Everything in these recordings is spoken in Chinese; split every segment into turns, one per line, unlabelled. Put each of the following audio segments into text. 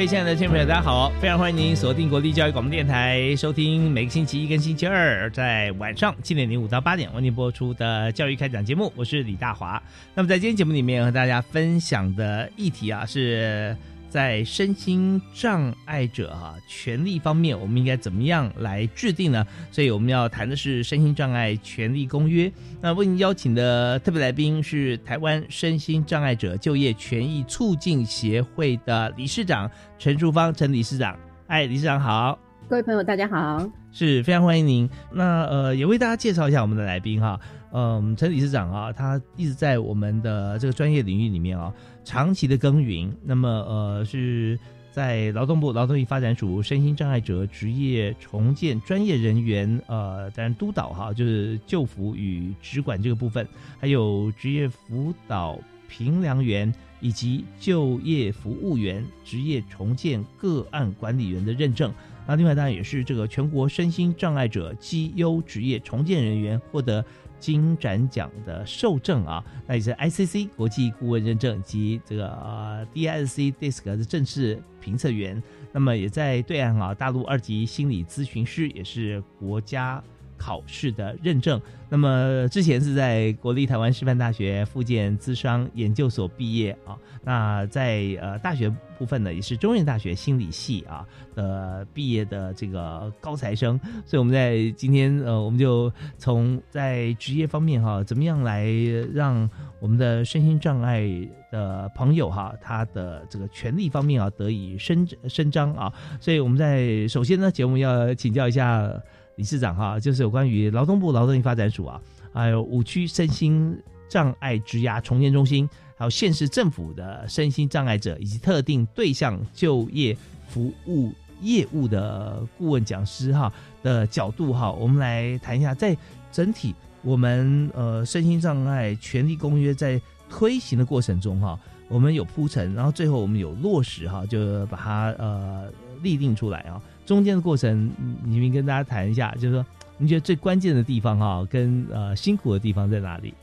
位亲爱的听众朋友，大家好！非常欢迎您锁定国立教育广播电台，收听每个星期一跟星期二在晚上七点零五到八点为您播出的教育开讲节目。我是李大华。那么在今天节目里面和大家分享的议题啊是。在身心障碍者哈权利方面，我们应该怎么样来制定呢？所以我们要谈的是身心障碍权利公约。那为您邀请的特别来宾是台湾身心障碍者就业权益促进协会的理事长陈淑芳陈理事长。哎，理事长好，
各位朋友大家好，
是非常欢迎您。那呃，也为大家介绍一下我们的来宾哈。嗯，陈理事长啊，他一直在我们的这个专业领域里面啊。长期的耕耘，那么呃是在劳动部劳动力发展署身心障碍者职业重建专业人员呃担任督导哈，就是救辅与职管这个部分，还有职业辅导评量员以及就业服务员职业重建个案管理员的认证。那另外当然也是这个全国身心障碍者绩优职业重建人员获得。金展奖的受证啊，那也是 ICC 国际顾问认证及这个 DISC DISC 的正式评测员，那么也在对岸啊，大陆二级心理咨询师，也是国家。考试的认证，那么之前是在国立台湾师范大学附建资商研究所毕业啊，那在呃大学部分呢，也是中原大学心理系啊的毕业的这个高材生，所以我们在今天呃，我们就从在职业方面哈，怎么样来让我们的身心障碍的朋友哈，他的这个权利方面啊得以伸伸张啊，所以我们在首先呢，节目要请教一下。理事长哈，就是有关于劳动部劳动力发展署啊，还有五区身心障碍职涯重建中心，还有县市政府的身心障碍者以及特定对象就业服务业务的顾问讲师哈的角度哈，我们来谈一下，在整体我们呃身心障碍权利公约在推行的过程中哈，我们有铺陈，然后最后我们有落实哈，就把它呃立定出来啊。中间的过程，你们跟大家谈一下，就是说，你觉得最关键的地方哈，跟呃辛苦的地方在哪里？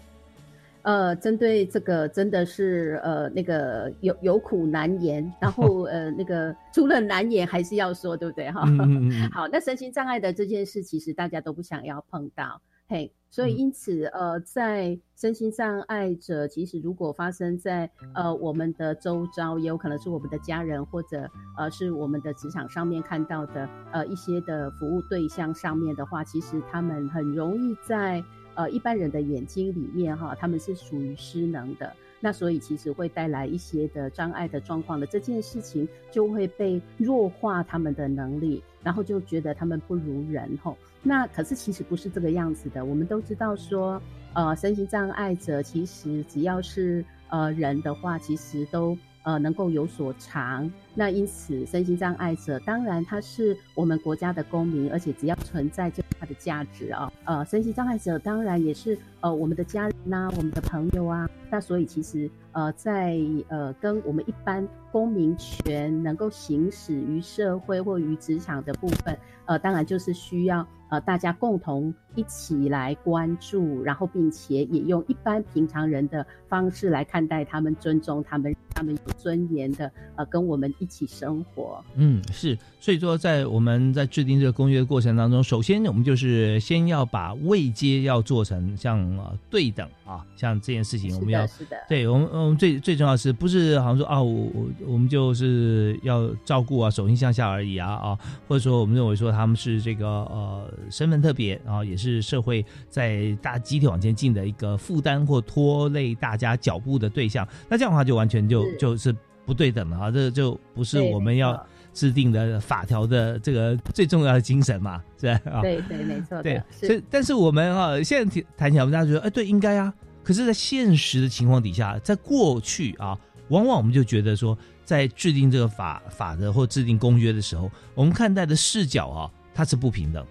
呃，针对这个真的是呃那个有有苦难言，然后 呃那个除了难言还是要说，对不对哈？好，那身心障碍的这件事，其实大家都不想要碰到。嘿，所以因此，呃，在身心障碍者，其实如果发生在呃我们的周遭，也有可能是我们的家人，或者呃是我们的职场上面看到的呃一些的服务对象上面的话，其实他们很容易在呃一般人的眼睛里面哈，他们是属于失能的。那所以其实会带来一些的障碍的状况的这件事情，就会被弱化他们的能力，然后就觉得他们不如人吼。那可是其实不是这个样子的。我们都知道说，呃，身心障碍者其实只要是呃人的话，其实都。呃，能够有所长，那因此身心障碍者当然他是我们国家的公民，而且只要存在就他的价值啊。呃，身心障碍者当然也是呃我们的家人呐，我们的朋友啊。那所以其实呃在呃跟我们一般。公民权能够行使于社会或于职场的部分，呃，当然就是需要呃大家共同一起来关注，然后并且也用一般平常人的方式来看待他们，尊重他们。他们有尊严的，呃，跟我们一起生活。
嗯，是，所以说，在我们在制定这个公约的过程当中，首先我们就是先要把位阶要做成像对等啊，像这件事情，我们要
是的，
对我们，我们最最重要是不是好像说啊，我我我们就是要照顾啊，手心向下而已啊啊，或者说我们认为说他们是这个呃身份特别，然后也是社会在大集体往前进的一个负担或拖累大家脚步的对象，那这样的话就完全就。就是不对等了啊！这就不是我们要制定的法条的这个最重要的精神嘛，是吧？
啊，对对，没错。
对，所以但是我们啊，现在谈起来，我们大家觉得，哎，对，应该啊。可是，在现实的情况底下，在过去啊，往往我们就觉得说，在制定这个法法的或制定公约的时候，我们看待的视角啊，它是不平等的。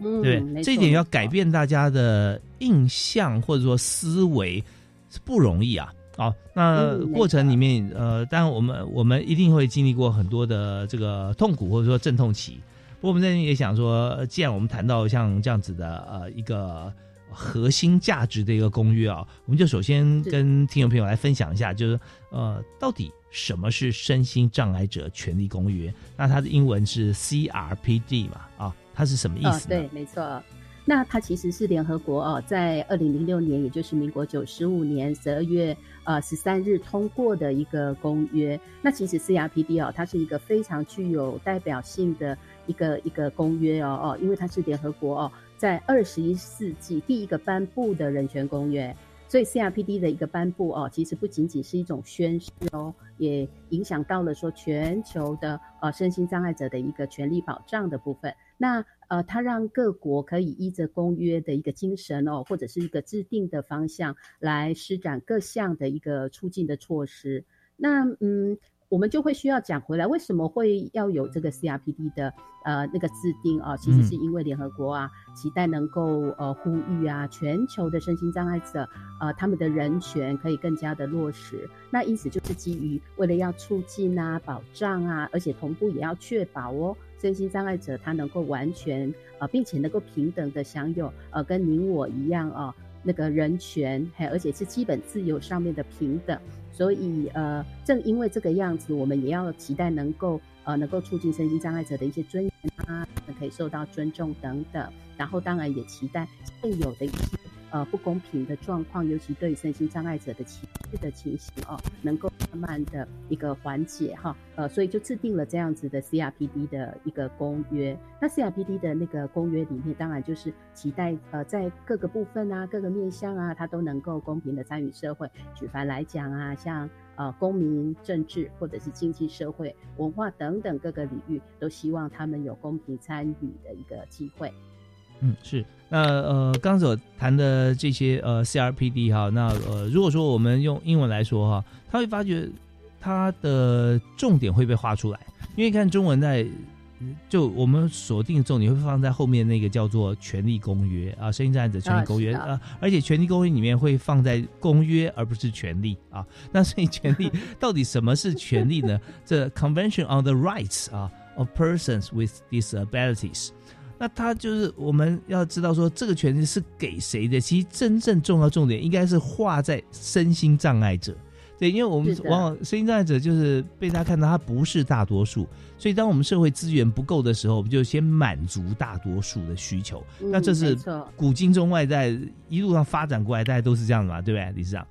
嗯，
对，这一点要改变大家的印象或者说思维是不容易啊。好，那过程里面，呃，当然我们我们一定会经历过很多的这个痛苦或者说阵痛期。不过我们这边也想说，既然我们谈到像这样子的呃一个核心价值的一个公约啊，我们就首先跟听众朋友来分享一下，就是呃，到底什么是身心障碍者权利公约？那它的英文是 CRPD 嘛？啊，它是什么意思？
对，没错。那它其实是联合国哦，在二零零六年，也就是民国九十五年十二月呃十三日通过的一个公约。那其实 CRPD 哦，它是一个非常具有代表性的一个一个公约哦哦，因为它是联合国哦，在二十一世纪第一个颁布的人权公约。所以 CRPD 的一个颁布哦，其实不仅仅是一种宣示哦，也影响到了说全球的呃身心障碍者的一个权利保障的部分。那呃，它让各国可以依着公约的一个精神哦，或者是一个制定的方向来施展各项的一个促进的措施。那嗯。我们就会需要讲回来，为什么会要有这个 CRPD 的呃那个制定啊？其实是因为联合国啊，期待能够呃呼吁啊，全球的身心障碍者呃他们的人权可以更加的落实。那因此就是基于为了要促进啊、保障啊，而且同步也要确保哦，身心障碍者他能够完全呃，并且能够平等的享有呃跟您我一样啊那个人权，还而且是基本自由上面的平等。所以，呃，正因为这个样子，我们也要期待能够，呃，能够促进身心障碍者的一些尊严啊，可以受到尊重等等。然后，当然也期待现有的一些。呃，不公平的状况，尤其对身心障碍者的情绪的情形哦，能够慢慢的一个缓解哈。呃，所以就制定了这样子的 CRPD 的一个公约。那 CRPD 的那个公约里面，当然就是期待呃，在各个部分啊、各个面向啊，它都能够公平的参与社会。举凡来讲啊，像呃公民、政治或者是经济社会、文化等等各个领域，都希望他们有公平参与的一个机会。
嗯，是。那呃，刚所谈的这些呃 CRPD 哈，那呃，如果说我们用英文来说哈，他会发觉他的重点会被画出来，因为看中文在就我们锁定重点会放在后面那个叫做权利公约啊，声音障碍者权利公约啊，而且权利公约里面会放在公约而不是权利啊。那所以权利 到底什么是权利呢？这 Convention on the Rights 啊 of Persons with Disabilities。那他就是我们要知道说这个权利是给谁的？其实真正重要重点应该是画在身心障碍者，对，因为我们往往身心障碍者就是被大家看到他不是大多数，所以当我们社会资源不够的时候，我们就先满足大多数的需求。那这是古今中外在一路上发展过来，大家都是这样的嘛，对不对，理事长？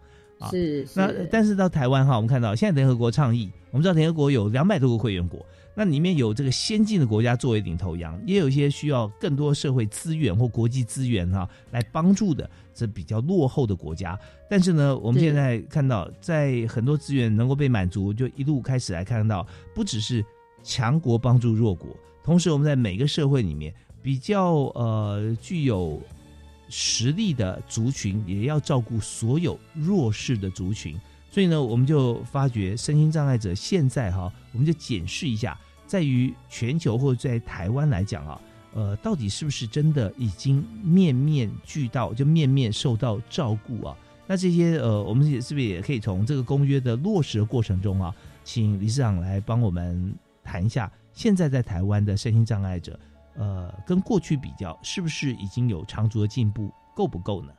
是。
那但是到台湾哈，我们看到现在联合国倡议，我们知道联合国有两百多个会员国。那里面有这个先进的国家作为领头羊，也有一些需要更多社会资源或国际资源哈来帮助的，这比较落后的国家。但是呢，我们现在看到，在很多资源能够被满足，就一路开始来看到，不只是强国帮助弱国，同时我们在每个社会里面比较呃具有实力的族群，也要照顾所有弱势的族群。所以呢，我们就发觉身心障碍者现在哈，我们就检视一下。在于全球或者在台湾来讲啊，呃，到底是不是真的已经面面俱到，就面面受到照顾啊？那这些呃，我们也是不是也可以从这个公约的落实的过程中啊，请理事长来帮我们谈一下，现在在台湾的身心障碍者，呃，跟过去比较，是不是已经有长足的进步？够不够呢？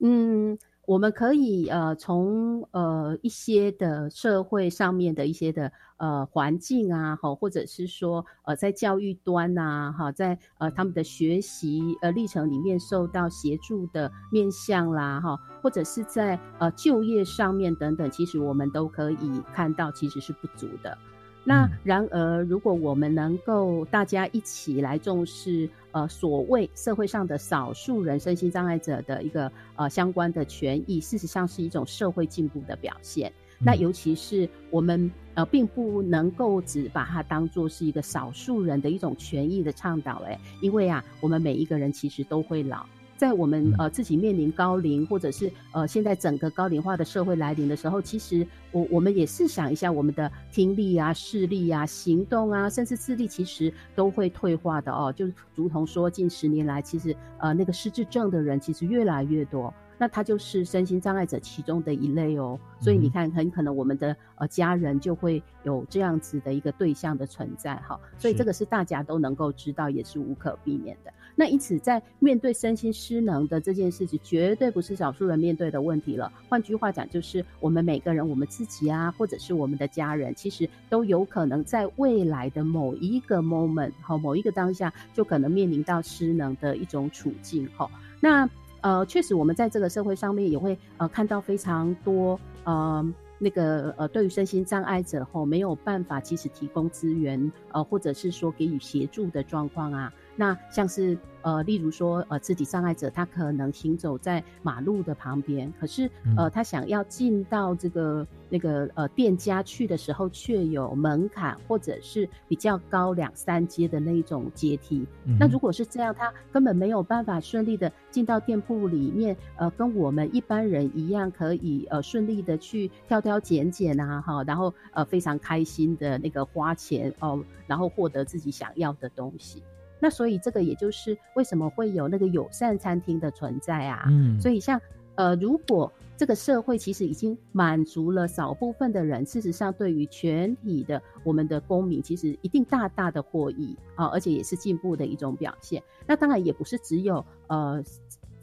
嗯。我们可以呃从呃一些的社会上面的一些的呃环境啊，哈，或者是说呃在教育端呐，哈，在呃他们的学习呃历程里面受到协助的面向啦，哈，或者是在呃就业上面等等，其实我们都可以看到其实是不足的。那然而，如果我们能够大家一起来重视，呃，所谓社会上的少数人身心障碍者的一个呃相关的权益，事实上是一种社会进步的表现。那尤其是我们呃，并不能够只把它当做是一个少数人的一种权益的倡导，哎，因为啊，我们每一个人其实都会老。在我们呃自己面临高龄，或者是呃现在整个高龄化的社会来临的时候，其实我我们也试想一下，我们的听力啊、视力啊、行动啊，甚至智力，其实都会退化的哦。就如同说，近十年来，其实呃那个失智症的人其实越来越多。那他就是身心障碍者其中的一类哦，所以你看，很可能我们的呃家人就会有这样子的一个对象的存在哈，所以这个是大家都能够知道，也是无可避免的。那因此，在面对身心失能的这件事情，绝对不是少数人面对的问题了。换句话讲，就是我们每个人，我们自己啊，或者是我们的家人，其实都有可能在未来的某一个 moment 哈，某一个当下，就可能面临到失能的一种处境哈。那呃，确实，我们在这个社会上面也会呃看到非常多呃那个呃对于身心障碍者吼没有办法及时提供资源呃或者是说给予协助的状况啊。那像是呃，例如说呃，肢体障碍者他可能行走在马路的旁边，可是呃，他想要进到这个那个呃店家去的时候，却有门槛或者是比较高两三阶的那一种阶梯。那如果是这样，他根本没有办法顺利的进到店铺里面，呃，跟我们一般人一样，可以呃顺利的去挑挑拣拣啊，哈，然后呃非常开心的那个花钱哦，然后获得自己想要的东西。那所以这个也就是为什么会有那个友善餐厅的存在啊？嗯，所以像呃，如果这个社会其实已经满足了少部分的人，事实上对于全体的我们的公民，其实一定大大的获益啊，而且也是进步的一种表现。那当然也不是只有呃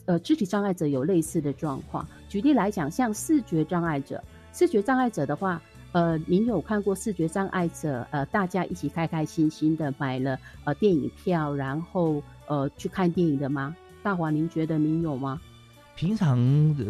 呃肢体障碍者有类似的状况。举例来讲，像视觉障碍者，视觉障碍者的话。呃，您有看过视觉障碍者呃，大家一起开开心心的买了呃电影票，然后呃去看电影的吗？大华，您觉得您有吗？
平常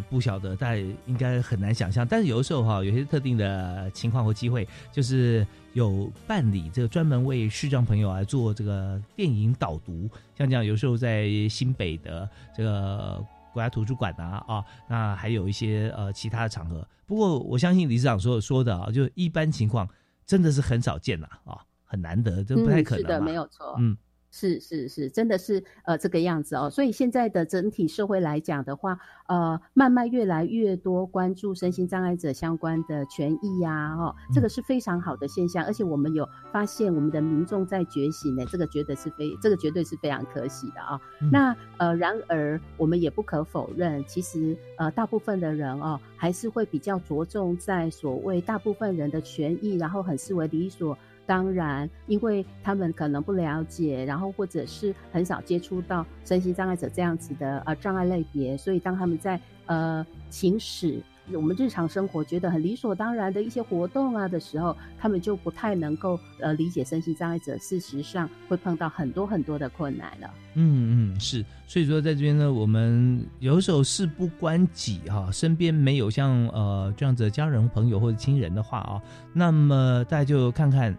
不晓得，但应该很难想象。但是有的时候哈，有些特定的情况或机会，就是有办理这个专门为视障朋友来做这个电影导读，像这样，有时候在新北的这个。国家图书馆啊啊，那还有一些呃其他的场合。不过我相信理事长所说的啊，就一般情况真的是很少见了啊，很难得，这不太可能。是
的，没有错。嗯。是是是，真的是呃这个样子哦。所以现在的整体社会来讲的话，呃，慢慢越来越多关注身心障碍者相关的权益呀，哦，这个是非常好的现象。而且我们有发现，我们的民众在觉醒呢，这个绝对是非，这个绝对是非常可喜的啊。那呃，然而我们也不可否认，其实呃，大部分的人哦，还是会比较着重在所谓大部分人的权益，然后很视为理所。当然，因为他们可能不了解，然后或者是很少接触到身心障碍者这样子的呃障碍类别，所以当他们在呃行使我们日常生活觉得很理所当然的一些活动啊的时候，他们就不太能够呃理解身心障碍者事实上会碰到很多很多的困难了。
嗯嗯，是，所以说在这边呢，我们有时候事不关己哈，身边没有像呃这样子的家人、朋友或者亲人的话啊，那么大家就看看。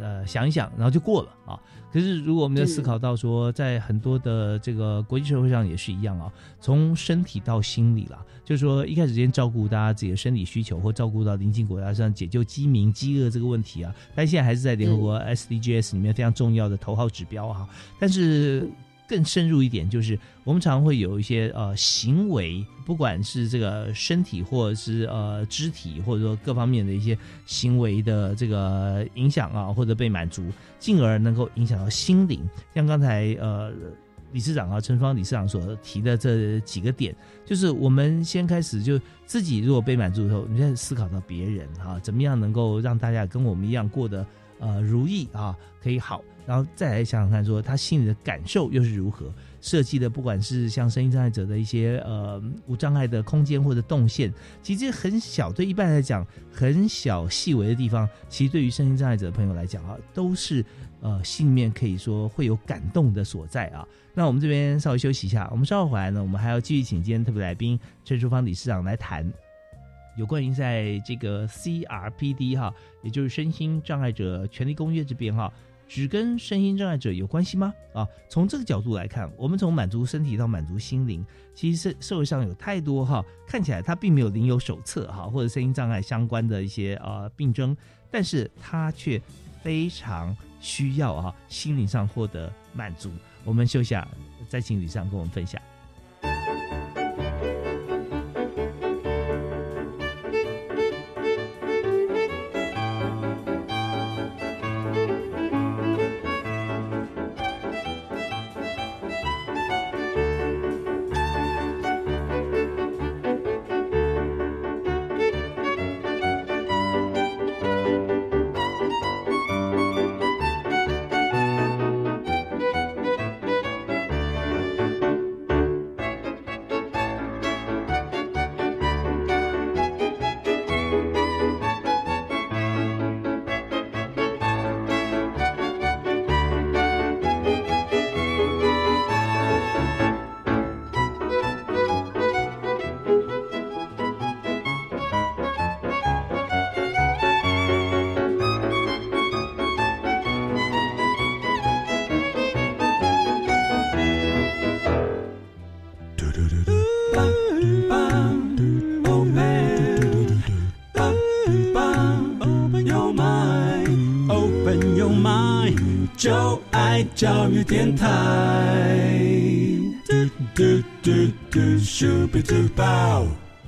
呃，想一想，然后就过了啊。可是，如果我们要思考到说，在很多的这个国际社会上也是一样啊，从身体到心理啦，就是说一开始先照顾大家自己的生理需求，或照顾到邻近国家上解救饥民、饥饿这个问题啊，但现在还是在联合国 SDGs 里面非常重要的头号指标哈。但是。更深入一点，就是我们常会有一些呃行为，不管是这个身体或者是呃肢体，或者说各方面的一些行为的这个影响啊，或者被满足，进而能够影响到心灵。像刚才呃。理事长啊，陈芳理事长所提的这几个点，就是我们先开始就自己如果被满足以后，你再思考到别人哈，怎么样能够让大家跟我们一样过得呃如意啊，可以好，然后再来想想看，说他心里的感受又是如何。设计的不管是像声音障碍者的一些呃无障碍的空间或者动线，其实很小，对一般来讲很小细微的地方，其实对于声音障碍者的朋友来讲啊，都是呃心里面可以说会有感动的所在啊。那我们这边稍微休息一下，我们稍后回来呢，我们还要继续请今天特别来宾陈淑芳理事长来谈有关于在这个 CRPD 哈，也就是身心障碍者权利公约这边哈。只跟身心障碍者有关系吗？啊，从这个角度来看，我们从满足身体到满足心灵，其实社会上有太多哈，看起来他并没有临有手册哈，或者身心障碍相关的一些呃病症，但是他却非常需要啊心灵上获得满足。我们休息，在心理上跟我们分享。就爱教育电台。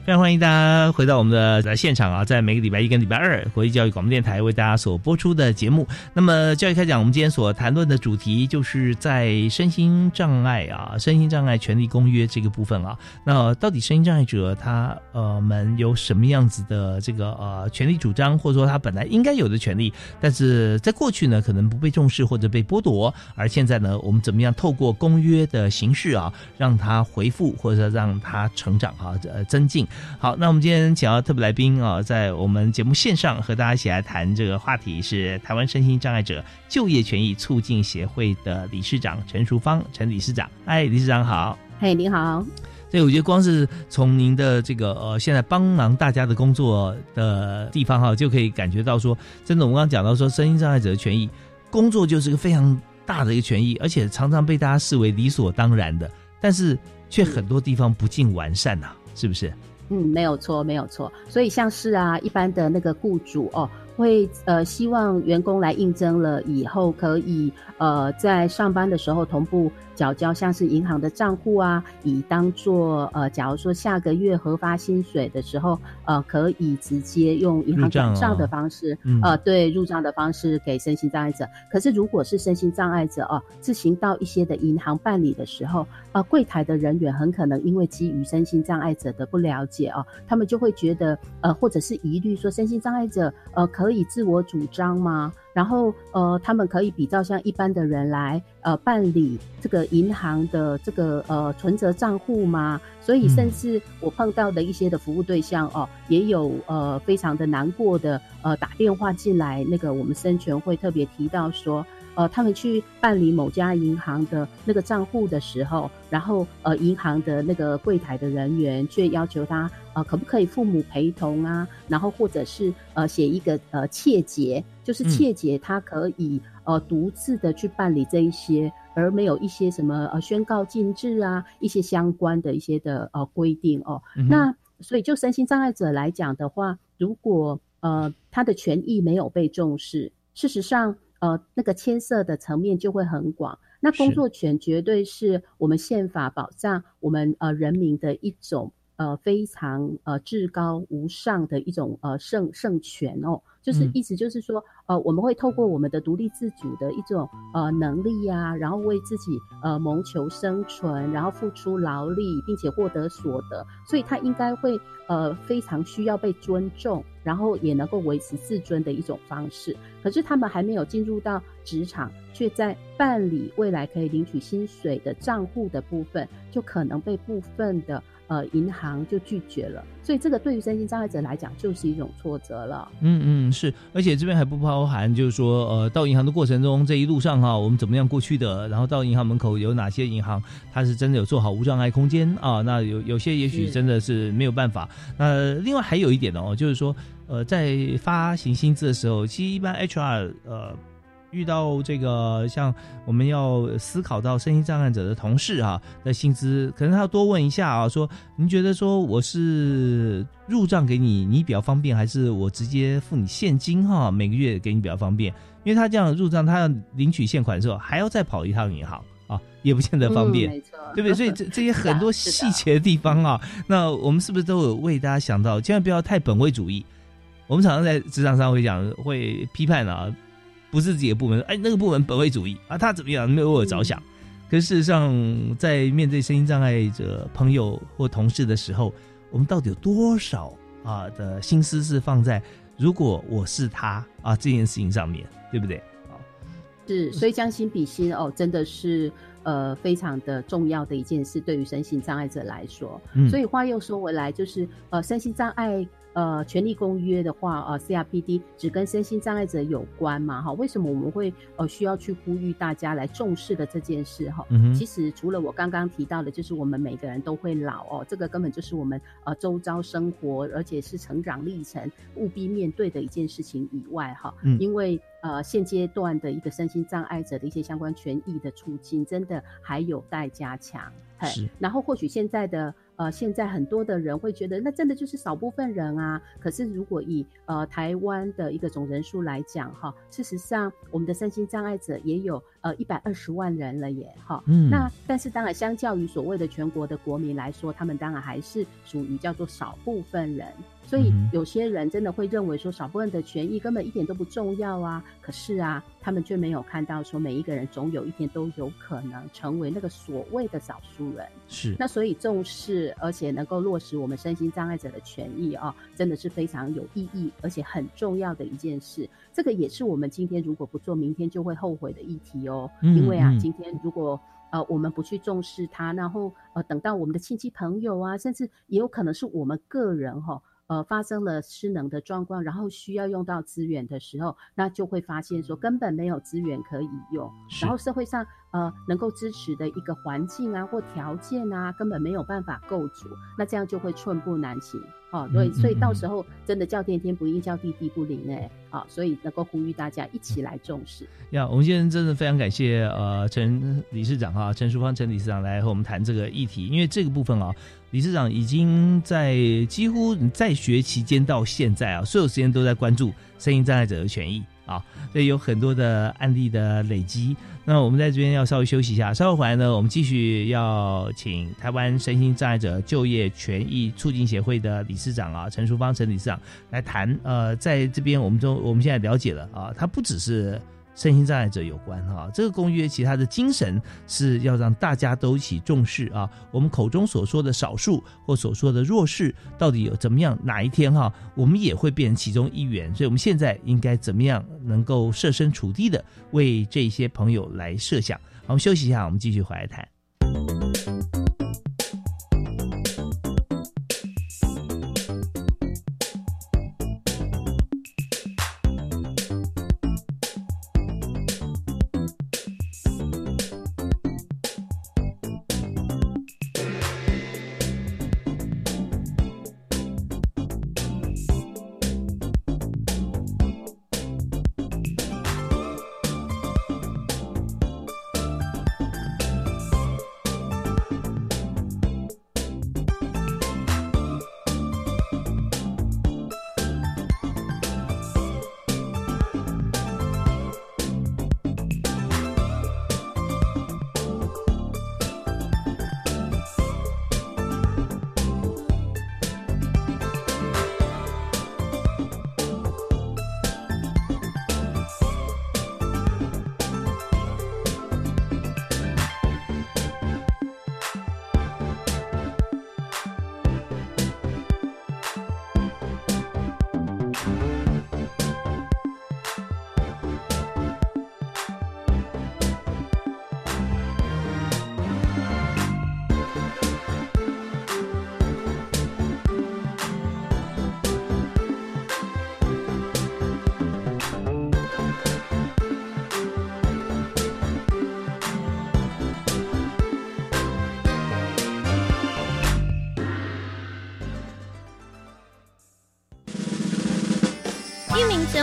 非常欢迎大家回到我们的现场啊，在每个礼拜一跟礼拜二，国际教育广播电台为大家所播出的节目。那么教育开讲，我们今天所谈论的主题就是在身心障碍啊，身心障碍权利公约这个部分啊。那到底身心障碍者他呃们有什么样子的这个呃权利主张，或者说他本来应该有的权利，但是在过去呢可能不被重视或者被剥夺，而现在呢我们怎么样透过公约的形式啊，让他回复或者让他成长啊，呃增进。好，那我们今天请到特别来宾啊，在我们节目线上和大家一起来谈这个话题，是台湾身心障碍者就业权益促进协会的理事长陈淑芳，陈理事长。哎，理事长好。
嘿，你好。
对，我觉得光是从您的这个呃，现在帮忙大家的工作的地方哈，就可以感觉到说，真的，我们刚刚讲到说，身心障碍者的权益，工作就是个非常大的一个权益，而且常常被大家视为理所当然的，但是却很多地方不尽完善呐，是不是？
嗯，没有错，没有错。所以像是啊，一般的那个雇主哦，会呃希望员工来应征了以后，可以呃在上班的时候同步。缴交像是银行的账户啊，以当做呃，假如说下个月核发薪水的时候，呃，可以直接用银行转账的方式，呃，对入账的方式给身心障碍者。可是如果是身心障碍者哦，自行到一些的银行办理的时候，呃，柜台的人员很可能因为基于身心障碍者的不了解哦，他们就会觉得呃，或者是疑虑说身心障碍者呃可以自我主张吗？然后，呃，他们可以比较像一般的人来，呃，办理这个银行的这个呃存折账户吗？所以，甚至我碰到的一些的服务对象哦，也有呃非常的难过的，呃，打电话进来，那个我们生全会特别提到说。呃，他们去办理某家银行的那个账户的时候，然后呃，银行的那个柜台的人员却要求他呃，可不可以父母陪同啊？然后或者是呃，写一个呃切结，就是切结他可以呃独自的去办理这一些，而没有一些什么呃宣告禁止啊，一些相关的一些的呃规定哦。那所以就身心障碍者来讲的话，如果呃他的权益没有被重视，事实上。呃，那个牵涉的层面就会很广。那工作权绝对是我们宪法保障我们呃人民的一种呃非常呃至高无上的一种呃圣圣权哦。就是意思就是说，呃，我们会透过我们的独立自主的一种呃能力呀，然后为自己呃谋求生存，然后付出劳力，并且获得所得，所以他应该会呃非常需要被尊重，然后也能够维持自尊的一种方式。可是他们还没有进入到职场，却在办理未来可以领取薪水的账户的部分，就可能被部分的。呃，银行就拒绝了，所以这个对于身心障碍者来讲就是一种挫折了。
嗯嗯，是，而且这边还不包含，就是说，呃，到银行的过程中，这一路上哈，我们怎么样过去的，然后到银行门口有哪些银行，它是真的有做好无障碍空间啊？那有有些也许真的是没有办法。那另外还有一点哦，就是说，呃，在发行薪资的时候，其实一般 HR 呃。遇到这个像我们要思考到身心障碍者的同事啊那薪资，可能他要多问一下啊，说您觉得说我是入账给你，你比较方便，还是我直接付你现金哈，每个月给你比较方便？因为他这样入账，他要领取现款的时候还要再跑一趟银行啊，也不见得方便，对不对？所以这这些很多细节的地方啊，那我们是不是都有为大家想到，千万不要太本位主义？我们常常在职场上会讲，会批判啊。不是自己的部门，哎，那个部门本位主义啊，他怎么样没有为我着想？可是事实上，在面对身心障碍者朋友或同事的时候，我们到底有多少啊的心思是放在如果我是他啊这件事情上面，对不对？啊，
是，所以将心比心哦，真的是呃非常的重要的一件事，对于身心障碍者来说。所以话又说回来，就是呃身心障碍。呃，权利公约的话，呃，CRPD 只跟身心障碍者有关嘛？哈，为什么我们会呃需要去呼吁大家来重视的这件事？哈，其实除了我刚刚提到的，就是我们每个人都会老哦，这个根本就是我们呃周遭生活，而且是成长历程务必面对的一件事情以外，哈，因为呃现阶段的一个身心障碍者的一些相关权益的促进，真的还有待加强。
是，
然后或许现在的。呃，现在很多的人会觉得，那真的就是少部分人啊。可是如果以呃台湾的一个总人数来讲，哈，事实上我们的身心障碍者也有呃一百二十万人了耶，哈。嗯。那但是当然，相较于所谓的全国的国民来说，他们当然还是属于叫做少部分人。所以有些人真的会认为说，少部分的权益根本一点都不重要啊。可是啊，他们却没有看到说，每一个人总有一天都有可能成为那个所谓的少数人。
是。
那所以重视而且能够落实我们身心障碍者的权益啊，真的是非常有意义而且很重要的一件事。这个也是我们今天如果不做，明天就会后悔的议题哦。因为啊，今天如果呃我们不去重视它，然后呃等到我们的亲戚朋友啊，甚至也有可能是我们个人哈。呃，发生了失能的状况，然后需要用到资源的时候，那就会发现说根本没有资源可以用，然后社会上呃能够支持的一个环境啊或条件啊，根本没有办法构筑，那这样就会寸步难行。哦，所以所以到时候真的叫天天不应，叫地地不灵哎，啊，所以能够呼吁大家一起来重视。
呀，我们今天真的非常感谢呃陈理事长哈，陈淑芳陈理事长来和我们谈这个议题，因为这个部分啊，理事长已经在几乎在学期间到现在啊，所有时间都在关注声音障碍者的权益。啊，所以有很多的案例的累积。那我们在这边要稍微休息一下，稍后回来呢，我们继续要请台湾身心障碍者就业权益促进协会的理事长啊，陈淑芳陈理事长来谈。呃，在这边我们都我们现在了解了啊，他不只是。身心障碍者有关哈，这个公约其他的精神是要让大家都一起重视啊。我们口中所说的少数或所说的弱势，到底有怎么样？哪一天哈，我们也会变成其中一员。所以，我们现在应该怎么样能够设身处地的为这些朋友来设想？好，我们休息一下，我们继续回来谈。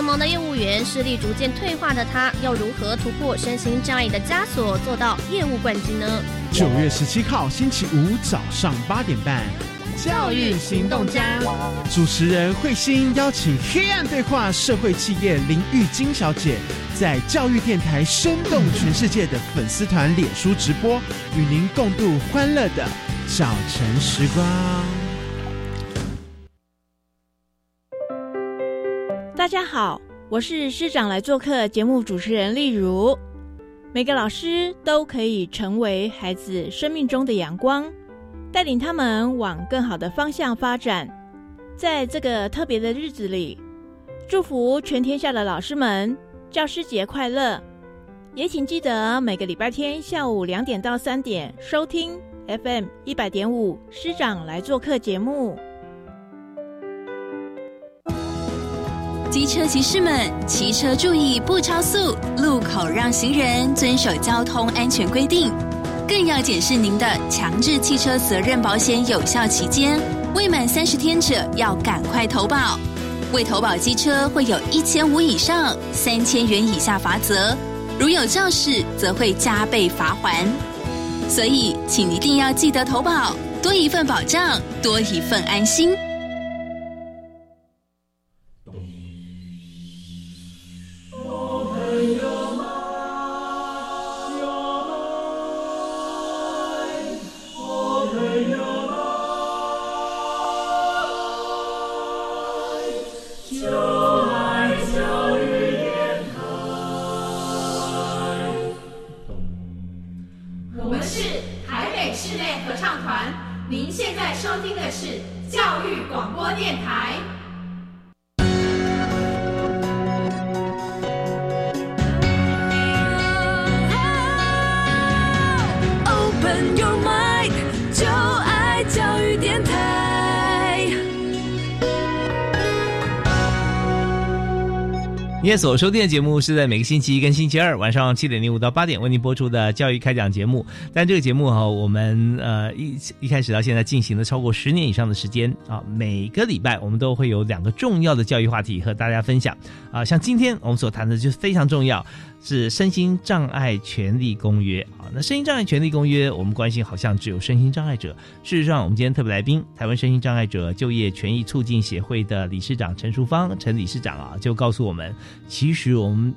忙的业务员，视力逐渐退化的他，要如何突破身心障碍的枷锁，做到业务冠军呢？
九月十七号星期五早上八点半，
教育行动家
主持人慧心邀请黑暗对话社会企业林玉金小姐，在教育电台生动全世界的粉丝团脸书直播，与您共度欢乐的早晨时光。
大家好，我是师长来做客节目主持人丽如。每个老师都可以成为孩子生命中的阳光，带领他们往更好的方向发展。在这个特别的日子里，祝福全天下的老师们教师节快乐！也请记得每个礼拜天下午两点到三点收听 FM 一百点五师长来做客节目。
机车骑士们，骑车注意不超速，路口让行人遵守交通安全规定。更要检视您的强制汽车责任保险有效期间，未满三十天者要赶快投保。未投保机车会有一千五以上三千元以下罚则，如有肇事则会加倍罚还。所以，请一定要记得投保，多一份保障，多一份安心。
所收听的节目是在每个星期一跟星期二晚上七点零五到八点为您播出的教育开讲节目。但这个节目哈，我们呃一一开始到现在进行了超过十年以上的时间啊，每个礼拜我们都会有两个重要的教育话题和大家分享啊。像今天我们所谈的就非常重要。是身心障碍权利公约啊，那身心障碍权利公约，我们关心好像只有身心障碍者。事实上，我们今天特别来宾，台湾身心障碍者就业权益促进协会的理事长陈淑芳陈理事长啊，就告诉我们，其实我们。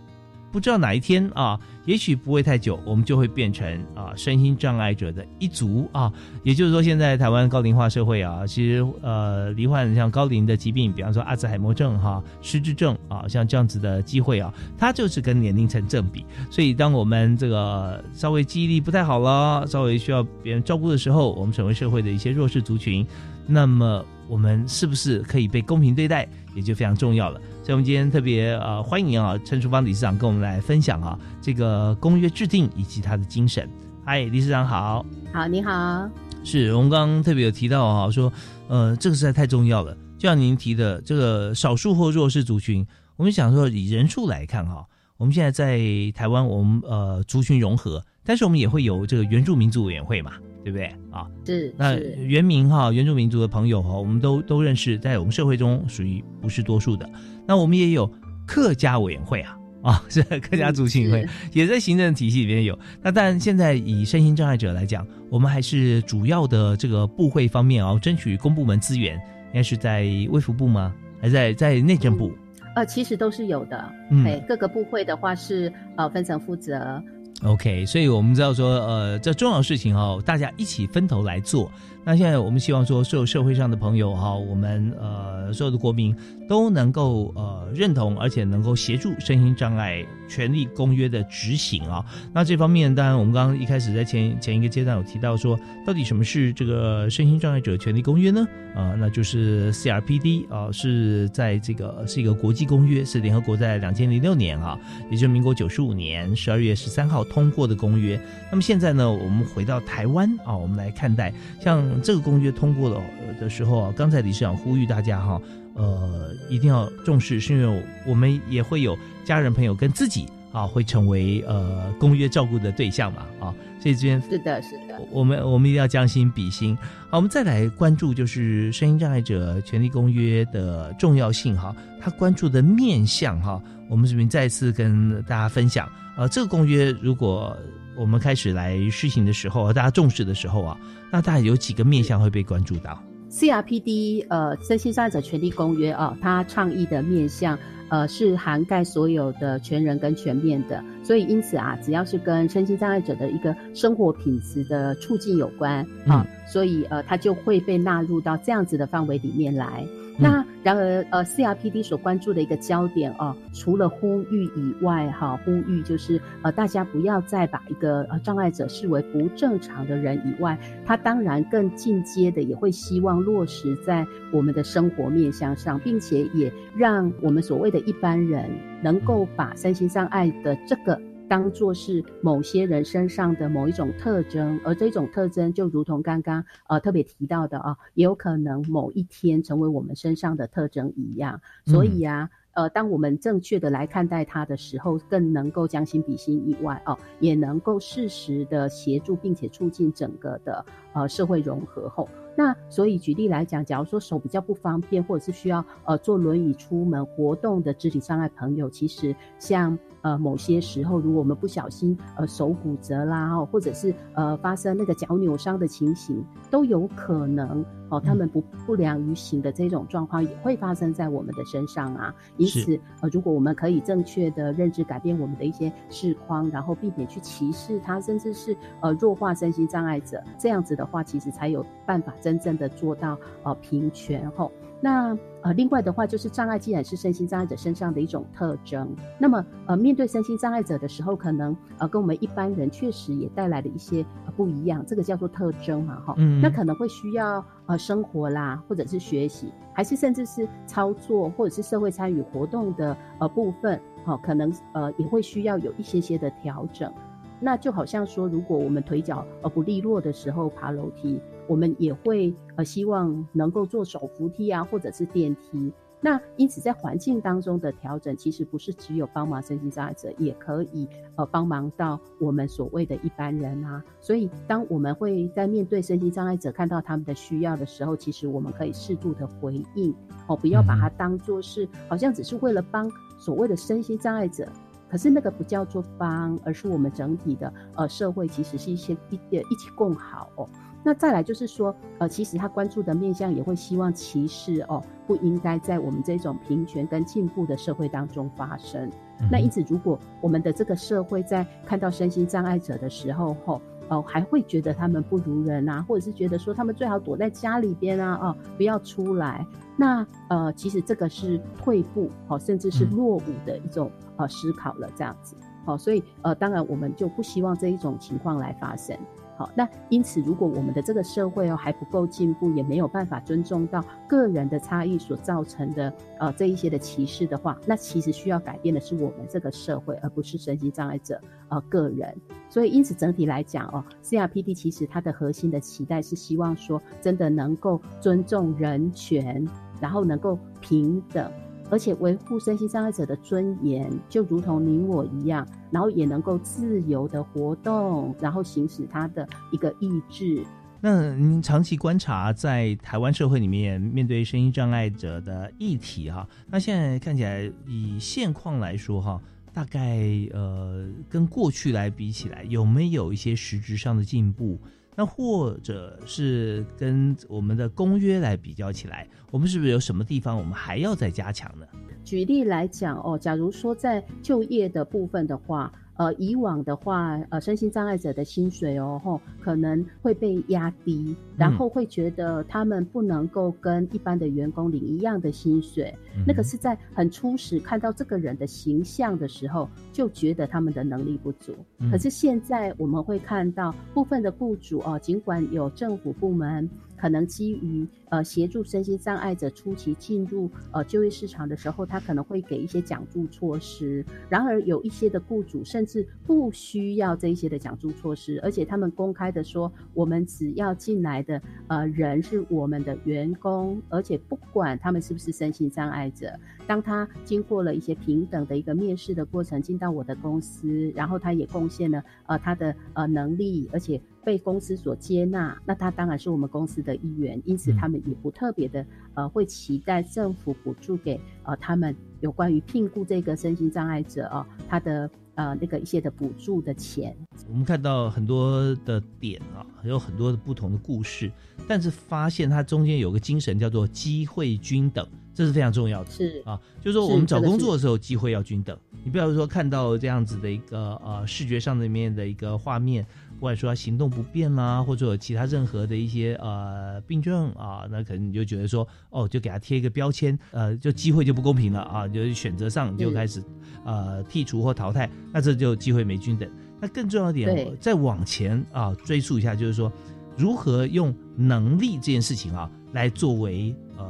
不知道哪一天啊，也许不会太久，我们就会变成啊身心障碍者的一族啊。也就是说，现在台湾高龄化社会啊，其实呃罹患像高龄的疾病，比方说阿兹海默症哈、失智症啊，像这样子的机会啊，它就是跟年龄成正比。所以，当我们这个稍微记忆力不太好了，稍微需要别人照顾的时候，我们成为社会的一些弱势族群，那么我们是不是可以被公平对待，也就非常重要了。所以，我们今天特别呃欢迎啊陈淑芳理事长跟我们来分享啊这个公约制定以及他的精神。嗨，理事长好。
好，你好。
是我们刚刚特别有提到啊，说呃这个实在太重要了。就像您提的这个少数或弱势族群，我们想说以人数来看哈，我们现在在台湾我们呃族群融合，但是我们也会有这个原住民族委员会嘛。对不对啊？
是
那原民哈，原住民族的朋友哈，我们都都认识，在我们社会中属于不是多数的。那我们也有客家委员会啊，啊，是客家族群会，也在行政体系里面有。那但现在以身心障碍者来讲，我们还是主要的这个部会方面啊，争取公部门资源，应该是在卫福部吗？还在在内政部？
呃，其实都是有的。哎，各个部会的话是呃分层负责。
OK，所以我们知道说，呃，这重要的事情哦，大家一起分头来做。那现在我们希望说，所有社会上的朋友哈，我们呃所有的国民都能够呃认同，而且能够协助身心障碍权利公约的执行啊。那这方面，当然我们刚刚一开始在前前一个阶段有提到说，到底什么是这个身心障碍者权利公约呢？啊，那就是 CRPD 啊，是在这个是一个国际公约，是联合国在两千零六年啊，也就是民国九十五年十二月十三号通过的公约。那么现在呢，我们回到台湾啊，我们来看待像。这个公约通过了的时候啊，刚才理事长呼吁大家哈，呃，一定要重视，是因为我们也会有家人朋友跟自己啊会成为呃公约照顾的对象嘛啊，所以这边
是的，是的，
我们我们一定要将心比心。好，我们再来关注就是声音障碍者权利公约的重要性哈，他关注的面向哈，我们这边再次跟大家分享。呃，这个公约如果我们开始来施行的时候，大家重视的时候啊，那大概有几个面向会被关注到。
CRPD 呃，身心障碍者权利公约啊，它倡议的面向呃是涵盖所有的全人跟全面的，所以因此啊，只要是跟身心障碍者的一个生活品质的促进有关啊，所以呃，它就会被纳入到这样子的范围里面来。那然而，呃，CRPD 所关注的一个焦点哦，除了呼吁以外，哈，呼吁就是呃，大家不要再把一个呃障碍者视为不正常的人以外，他当然更进阶的也会希望落实在我们的生活面向上，并且也让我们所谓的一般人能够把身心障碍的这个。当做是某些人身上的某一种特征，而这种特征就如同刚刚呃特别提到的啊，也有可能某一天成为我们身上的特征一样。所以啊，呃，当我们正确的来看待它的时候，更能够将心比心以外哦，也能够适时的协助并且促进整个的呃社会融合后。那所以举例来讲，假如说手比较不方便，或者是需要呃坐轮椅出门活动的肢体障碍朋友，其实像。呃，某些时候，如果我们不小心，呃，手骨折啦，哦，或者是呃发生那个脚扭伤的情形，都有可能哦，他们不不良于行的这种状况也会发生在我们的身上啊。因此，呃，如果我们可以正确的认知，改变我们的一些视框，然后避免去歧视他，甚至是呃弱化身心障碍者，这样子的话，其实才有办法真正的做到呃平权吼。那呃，另外的话，就是障碍既然是身心障碍者身上的一种特征，那么呃，面对身心障碍者的时候，可能呃，跟我们一般人确实也带来了一些不一样，这个叫做特征嘛，哈，嗯，那可能会需要呃生活啦，或者是学习，还是甚至是操作或者是社会参与活动的呃部分，好，可能呃也会需要有一些些的调整。那就好像说，如果我们腿脚呃不利落的时候爬楼梯。我们也会呃希望能够做手扶梯啊，或者是电梯。那因此在环境当中的调整，其实不是只有帮忙身心障碍者，也可以呃帮忙到我们所谓的一般人啊。所以当我们会在面对身心障碍者看到他们的需要的时候，其实我们可以适度的回应哦，不要把它当做是好像只是为了帮所谓的身心障碍者，可是那个不叫做帮，而是我们整体的呃社会其实是一些一呃一起共好哦。那再来就是说，呃，其实他关注的面向也会希望歧视哦，不应该在我们这种平权跟进步的社会当中发生。那因此，如果我们的这个社会在看到身心障碍者的时候，吼，哦，还会觉得他们不如人啊，或者是觉得说他们最好躲在家里边啊，哦，不要出来。那呃，其实这个是退步，哦，甚至是落伍的一种呃思考了，这样子。好，所以呃，当然我们就不希望这一种情况来发生。好，那因此，如果我们的这个社会哦还不够进步，也没有办法尊重到个人的差异所造成的呃这一些的歧视的话，那其实需要改变的是我们这个社会，而不是身心障碍者呃个人。所以，因此整体来讲哦，CRPD 其实它的核心的期待是希望说，真的能够尊重人权，然后能够平等。而且维护身心障碍者的尊严，就如同你我一样，然后也能够自由的活动，然后行使他的一个意志。
那您长期观察在台湾社会里面，面对身心障碍者的议题哈，那现在看起来以现况来说哈，大概呃跟过去来比起来，有没有一些实质上的进步？那或者是跟我们的公约来比较起来，我们是不是有什么地方我们还要再加强呢？
举例来讲哦，假如说在就业的部分的话。呃，以往的话，呃，身心障碍者的薪水哦，吼，可能会被压低，然后会觉得他们不能够跟一般的员工领一样的薪水。那个是在很初始看到这个人的形象的时候，就觉得他们的能力不足。可是现在我们会看到部分的雇主哦，尽管有政府部门。可能基于呃协助身心障碍者初期进入呃就业市场的时候，他可能会给一些奖助措施。然而有一些的雇主甚至不需要这一些的奖助措施，而且他们公开的说，我们只要进来的呃人是我们的员工，而且不管他们是不是身心障碍者。当他经过了一些平等的一个面试的过程，进到我的公司，然后他也贡献了呃他的呃能力，而且被公司所接纳，那他当然是我们公司的一员。因此，他们也不特别的呃会期待政府补助给呃他们有关于聘雇这个身心障碍者哦他的。呃，那个一些的补助的钱，
我们看到很多的点啊，有很多的不同的故事，但是发现它中间有个精神叫做机会均等，这是非常重要的。
是
啊，就是说我们找工作的时候，机会要均等。你不要说看到这样子的一个呃视觉上的面的一个画面。或者说行动不便啦，或者有其他任何的一些呃病症啊，那可能你就觉得说，哦，就给他贴一个标签，呃，就机会就不公平了啊，就是选择上就开始呃剔除或淘汰，那这就机会没均等。那更重要一点，再往前啊追溯一下，就是说如何用能力这件事情啊来作为呃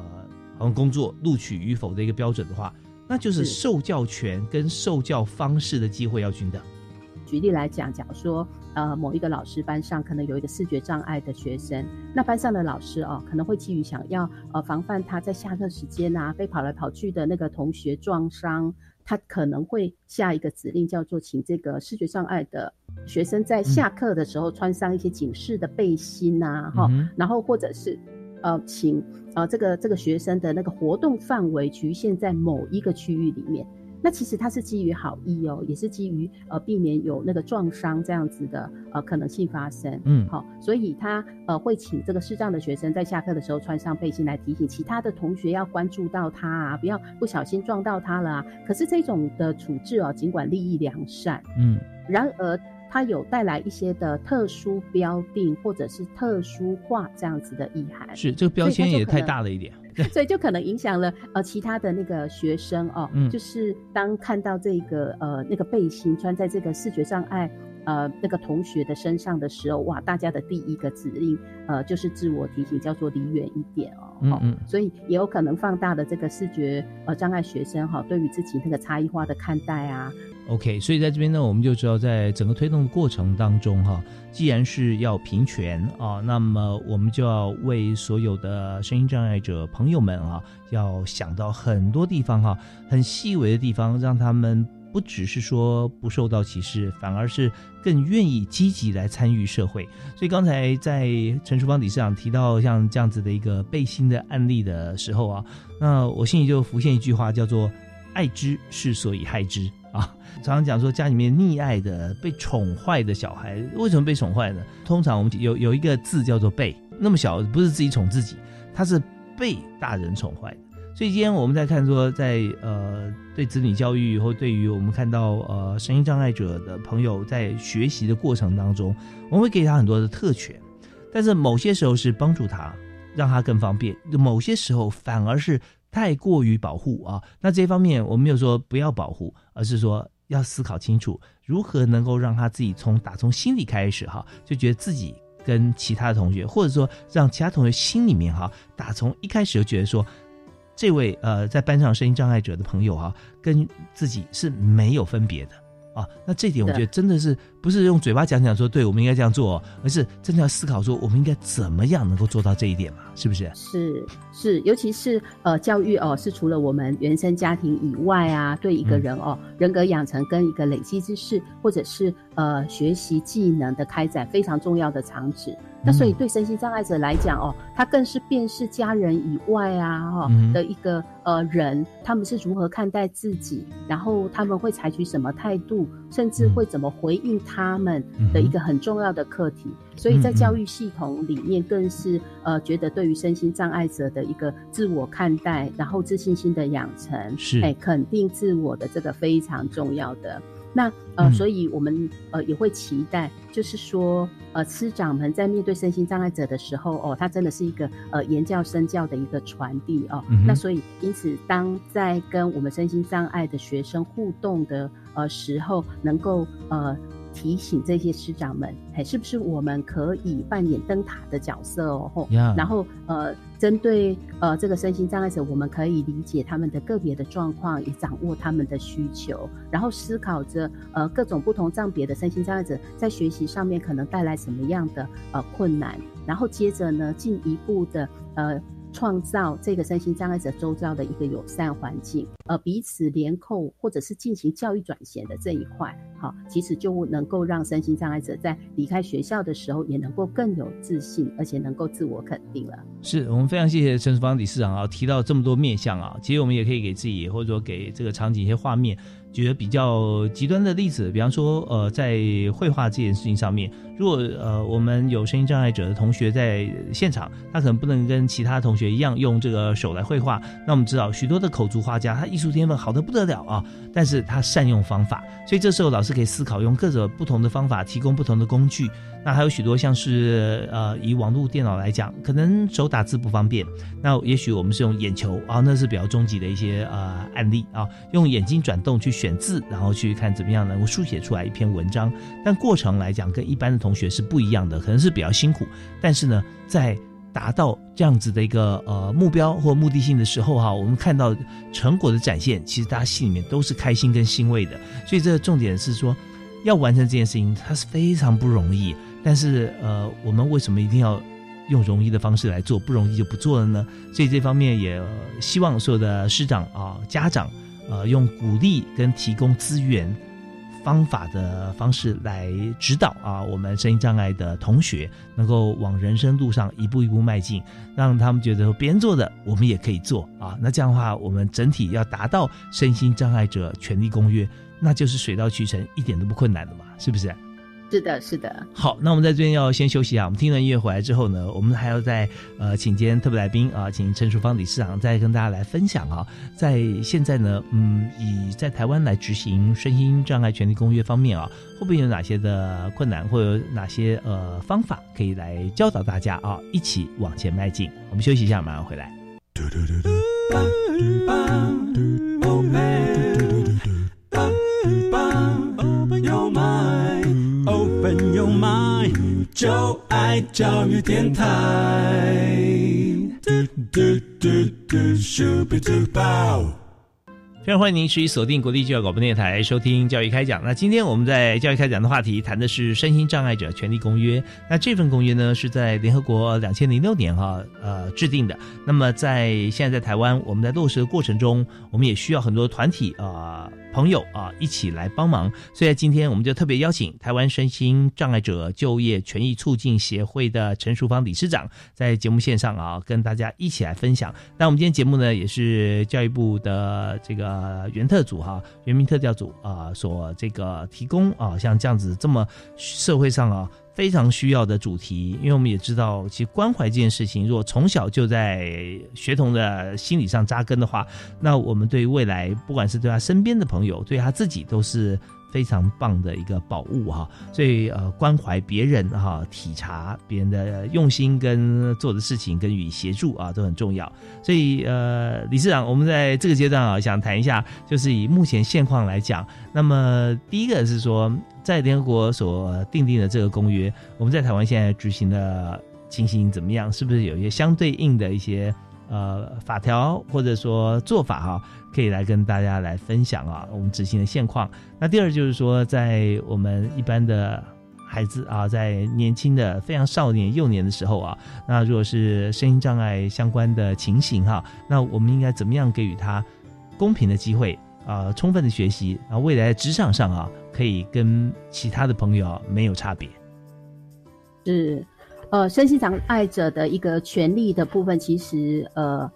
好像工作录取与否的一个标准的话，那就是受教权跟受教方式的机会要均等。
举例来讲，假如说，呃，某一个老师班上可能有一个视觉障碍的学生，那班上的老师哦，可能会基于想要呃防范他在下课时间啊被跑来跑去的那个同学撞伤，他可能会下一个指令叫做，请这个视觉障碍的学生在下课的时候穿上一些警示的背心呐，哈，然后或者是呃，请呃这个这个学生的那个活动范围局限在某一个区域里面。那其实它是基于好意哦，也是基于呃避免有那个撞伤这样子的呃可能性发生。嗯，好，所以他呃会请这个视障的学生在下课的时候穿上背心来提醒其他的同学要关注到他啊，不要不小心撞到他了啊。可是这种的处置哦，尽管利益良善，嗯，然而它有带来一些的特殊标定或者是特殊化这样子的意涵。
是这个标签也太大了一点。
所以就可能影响了呃其他的那个学生哦，就是当看到这个呃那个背心穿在这个视觉障碍呃那个同学的身上的时候，哇，大家的第一个指令呃就是自我提醒，叫做离远一点哦。嗯嗯。所以也有可能放大的这个视觉呃障碍学生哈对于自己那个差异化的看待啊。
OK，所以在这边呢，我们就知道，在整个推动的过程当中，哈，既然是要平权啊，那么我们就要为所有的声音障碍者朋友们啊，要想到很多地方哈，很细微的地方，让他们不只是说不受到歧视，反而是更愿意积极来参与社会。所以刚才在陈淑芳理事长提到像这样子的一个背心的案例的时候啊，那我心里就浮现一句话，叫做“爱之是所以害之”。啊，常常讲说家里面溺爱的、被宠坏的小孩，为什么被宠坏呢？通常我们有有一个字叫做“被”，那么小不是自己宠自己，他是被大人宠坏的。所以今天我们在看说，在呃对子女教育，或对于我们看到呃声音障碍者的朋友在学习的过程当中，我们会给他很多的特权，但是某些时候是帮助他，让他更方便；某些时候反而是。太过于保护啊，那这方面我没有说不要保护，而是说要思考清楚，如何能够让他自己从打从心里开始哈，就觉得自己跟其他的同学，或者说让其他同学心里面哈，打从一开始就觉得说，这位呃在班上声音障碍者的朋友啊，跟自己是没有分别的。啊，那这点我觉得真的是不是用嘴巴讲讲说，对我们应该这样做，而是真的要思考说，我们应该怎么样能够做到这一点嘛？是不是？
是是，尤其是呃，教育哦，是除了我们原生家庭以外啊，对一个人哦，人格养成跟一个累积知识，或者是呃学习技能的开展非常重要的场址。那所以对身心障碍者来讲哦，他更是辨识家人以外啊哈的一个呃人，他们是如何看待自己，然后他们会采取什么态度，甚至会怎么回应他们的一个很重要的课题。所以在教育系统里面，更是呃觉得对于身心障碍者的一个自我看待，然后自信心的养成，
是
哎肯定自我的这个非常重要的。那呃，所以我们呃也会期待，就是说呃，师长们在面对身心障碍者的时候，哦，他真的是一个呃言教身教的一个传递哦。那所以因此，当在跟我们身心障碍的学生互动的呃时候，能够呃。提醒这些师长们，哎，是不是我们可以扮演灯塔的角色哦？然后，呃，针对呃这个身心障碍者，我们可以理解他们的个别的状况，也掌握他们的需求，然后思考着呃各种不同障别的身心障碍者在学习上面可能带来什么样的呃困难，然后接着呢进一步的呃创造这个身心障碍者周遭的一个友善环境。呃彼此联扣，或者是进行教育转型的这一块，好，其实就能够让身心障碍者在离开学校的时候，也能够更有自信，而且能够自我肯定了。
是我们非常谢谢陈淑芳理事长啊，提到这么多面向啊，其实我们也可以给自己或者说给这个场景一些画面。举个比较极端的例子，比方说，呃，在绘画这件事情上面，如果呃我们有声音障碍者的同学在现场，他可能不能跟其他同学一样用这个手来绘画。那我们知道，许多的口足画家，他艺术天分好的不得了啊，但是他善用方法，所以这时候老师可以思考用各种不同的方法，提供不同的工具。那还有许多像是呃，以网络电脑来讲，可能手打字不方便，那也许我们是用眼球啊，那是比较终极的一些呃案例啊，用眼睛转动去选字，然后去看怎么样能够书写出来一篇文章。但过程来讲，跟一般的同同学是不一样的，可能是比较辛苦。但是呢，在达到这样子的一个呃目标或目的性的时候哈，我们看到成果的展现，其实大家心里面都是开心跟欣慰的。所以这个重点是说，要完成这件事情，它是非常不容易。但是，呃，我们为什么一定要用容易的方式来做，不容易就不做了呢？所以这方面也希望所有的师长啊、家长，呃，用鼓励跟提供资源、方法的方式来指导啊，我们声音障碍的同学能够往人生路上一步一步迈进，让他们觉得别人做的，我们也可以做啊。那这样的话，我们整体要达到身心障碍者权利公约，那就是水到渠成，一点都不困难的嘛，是不是？
是的，是的。
好，那我们在这边要先休息啊。我们听了音乐回来之后呢，我们还要再呃请今天特别来宾啊，请陈淑芳理事长再跟大家来分享啊。在现在呢，嗯，以在台湾来执行身心障碍权利公约方面啊，会不会有哪些的困难，或有哪些呃方法可以来教导大家啊，一起往前迈进？我们休息一下，马上回来。Open 教育电台。非常欢迎您持续锁定国立教育广播电台收听教育开讲。那今天我们在教育开讲的话题谈的是身心障碍者权利公约。那这份公约呢是在联合国两千零六年哈呃制定的。那么在现在在台湾，我们在落实的过程中，我们也需要很多团体啊。朋友啊，一起来帮忙。所以今天我们就特别邀请台湾身心障碍者就业权益促进协会的陈淑芳理事长在节目线上啊，跟大家一起来分享。那我们今天节目呢，也是教育部的这个原特组哈，原民特调组啊，所这个提供啊，像这样子这么社会上啊。非常需要的主题，因为我们也知道，其实关怀这件事情，如果从小就在学童的心理上扎根的话，那我们对未来，不管是对他身边的朋友，对他自己，都是。非常棒的一个宝物哈，所以呃关怀别人哈，体察别人的用心跟做的事情跟予协助啊都很重要。所以呃理事长，我们在这个阶段啊想谈一下，就是以目前现况来讲，那么第一个是说，在联合国所订定的这个公约，我们在台湾现在执行的情形怎么样？是不是有一些相对应的一些？呃，法条或者说做法哈，可以来跟大家来分享啊，我们执行的现况。那第二就是说，在我们一般的孩子啊，在年轻的非常少年幼年的时候啊，那如果是声音障碍相关的情形哈，那我们应该怎么样给予他公平的机会啊，充分的学习啊，未来职场上啊，可以跟其他的朋友啊没有差别。
是。呃，身心障碍者的一个权利的部分，其实呃，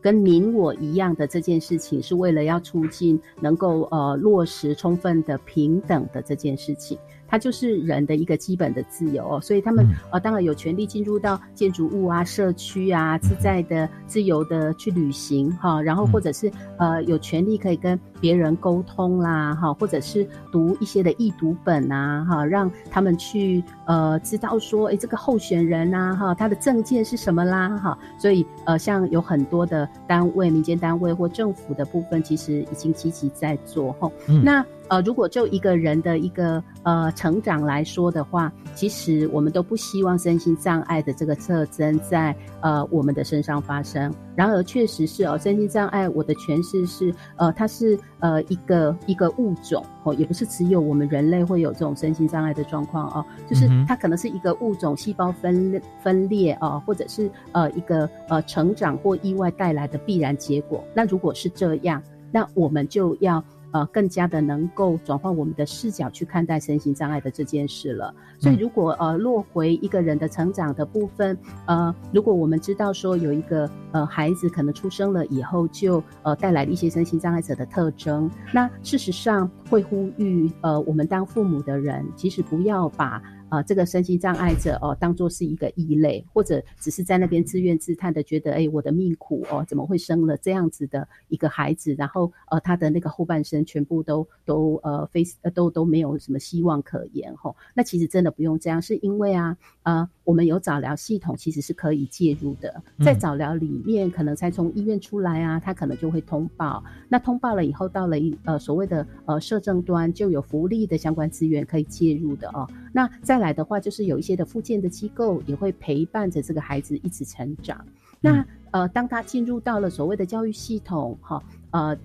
跟您我一样的这件事情，是为了要促进能够呃落实充分的平等的这件事情。它就是人的一个基本的自由哦，所以他们呃当然有权利进入到建筑物啊、社区啊，自在的、自由的去旅行哈，然后或者是呃有权利可以跟别人沟通啦哈，或者是读一些的易读本啊哈，让他们去呃知道说哎这个候选人啊哈他的证件是什么啦哈，所以呃像有很多的单位、民间单位或政府的部分，其实已经积极在做哈，那。呃，如果就一个人的一个呃成长来说的话，其实我们都不希望身心障碍的这个特征在呃我们的身上发生。然而，确实是哦，身心障碍我的诠释是呃，它是呃一个一个物种哦，也不是只有我们人类会有这种身心障碍的状况哦，就是它可能是一个物种细胞分分裂哦，或者是呃一个呃成长或意外带来的必然结果。那如果是这样。那我们就要。呃，更加的能够转换我们的视角去看待身心障碍的这件事了。所以，如果呃落回一个人的成长的部分，呃，如果我们知道说有一个呃孩子可能出生了以后就呃带来了一些身心障碍者的特征，那事实上会呼吁呃我们当父母的人，其实不要把。啊，这个身心障碍者哦，当做是一个异类，或者只是在那边自怨自叹的，觉得哎，我的命苦哦，怎么会生了这样子的一个孩子？然后呃，他的那个后半生全部都都呃非呃都都没有什么希望可言吼。那其实真的不用这样，是因为啊啊，我们有早疗系统，其实是可以介入的。在早疗里面，可能才从医院出来啊，他可能就会通报。那通报了以后，到了一呃所谓的呃社政端，就有福利的相关资源可以介入的哦。那再来的话，就是有一些的附件的机构也会陪伴着这个孩子一起成长。那呃，当他进入到了所谓的教育系统，哈，呃，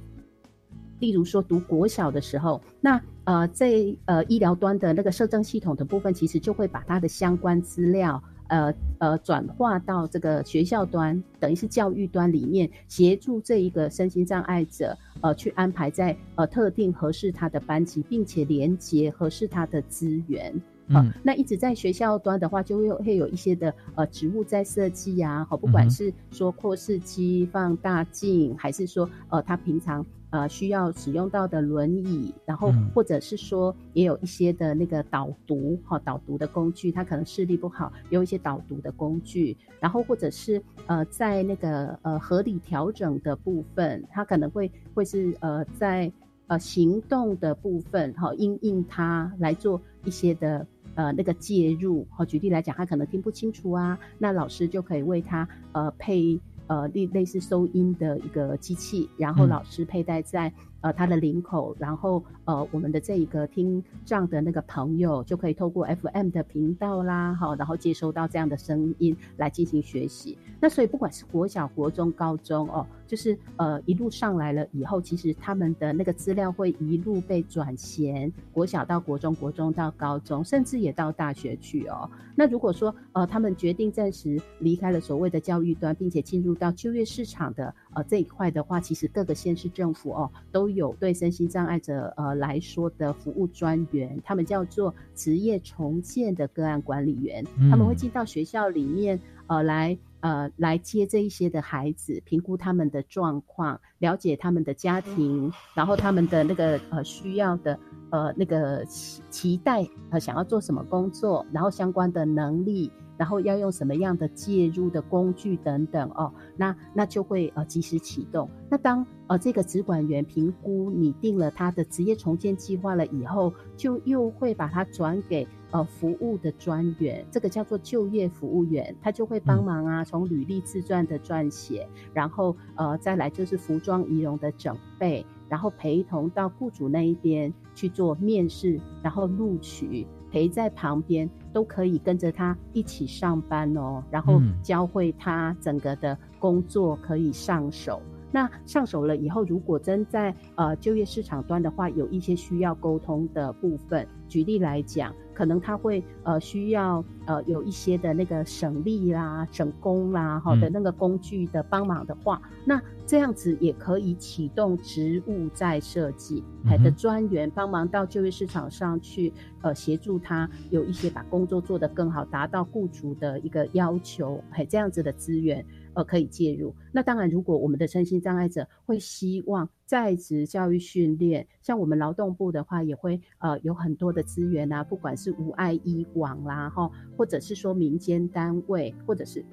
例如说读国小的时候，那呃，在呃医疗端的那个社政系统的部分，其实就会把他的相关资料，呃呃，转化到这个学校端，等于是教育端里面，协助这一个身心障碍者。呃，去安排在呃特定合适他的班级，并且连接合适他的资源。嗯，那一直在学校端的话，就会会有一些的呃植物在设计呀，好，不管是说扩视机、放大镜，还是说呃他平常。呃，需要使用到的轮椅，然后或者是说，也有一些的那个导读哈，导读的工具，他可能视力不好，有一些导读的工具，然后或者是呃，在那个呃合理调整的部分，他可能会会是呃在呃行动的部分哈，应应他来做一些的呃那个介入哈。举例来讲，他可能听不清楚啊，那老师就可以为他呃配。呃，类类似收音的一个机器，然后老师佩戴在呃他的领口，然后呃我们的这一个听障的那个朋友就可以透过 FM 的频道啦，哈，然后接收到这样的声音来进行学习。那所以不管是国小、国中、高中哦。就是呃一路上来了以后，其实他们的那个资料会一路被转衔，国小到国中，国中到高中，甚至也到大学去哦。那如果说呃他们决定暂时离开了所谓的教育端，并且进入到就业市场的呃这一块的话，其实各个县市政府哦都有对身心障碍者呃来说的服务专员，他们叫做职业重建的个案管理员，他们会进到学校里面呃来。呃，来接这一些的孩子，评估他们的状况，了解他们的家庭，然后他们的那个呃需要的呃那个期期待呃想要做什么工作，然后相关的能力，然后要用什么样的介入的工具等等哦，那那就会呃及时启动。那当呃这个职管员评估拟定了他的职业重建计划了以后，就又会把它转给。呃，服务的专员，这个叫做就业服务员，他就会帮忙啊，从履历自传的撰写，然后呃，再来就是服装仪容的整备，然后陪同到雇主那一边去做面试，然后录取，陪在旁边都可以跟着他一起上班哦，然后教会他整个的工作可以上手。那上手了以后，如果真在呃就业市场端的话，有一些需要沟通的部分。举例来讲，可能他会呃需要呃有一些的那个省力啦、省工啦哈的那个工具的帮忙的话，那这样子也可以启动职务再设计的专员帮忙到就业市场上去呃协助他有一些把工作做得更好，达到雇主的一个要求，还这样子的资源。呃，可以介入。那当然，如果我们的身心障碍者会希望在职教育训练，像我们劳动部的话，也会呃有很多的资源啊，不管是无爱医网啦，哈，或者是说民间单位，或者是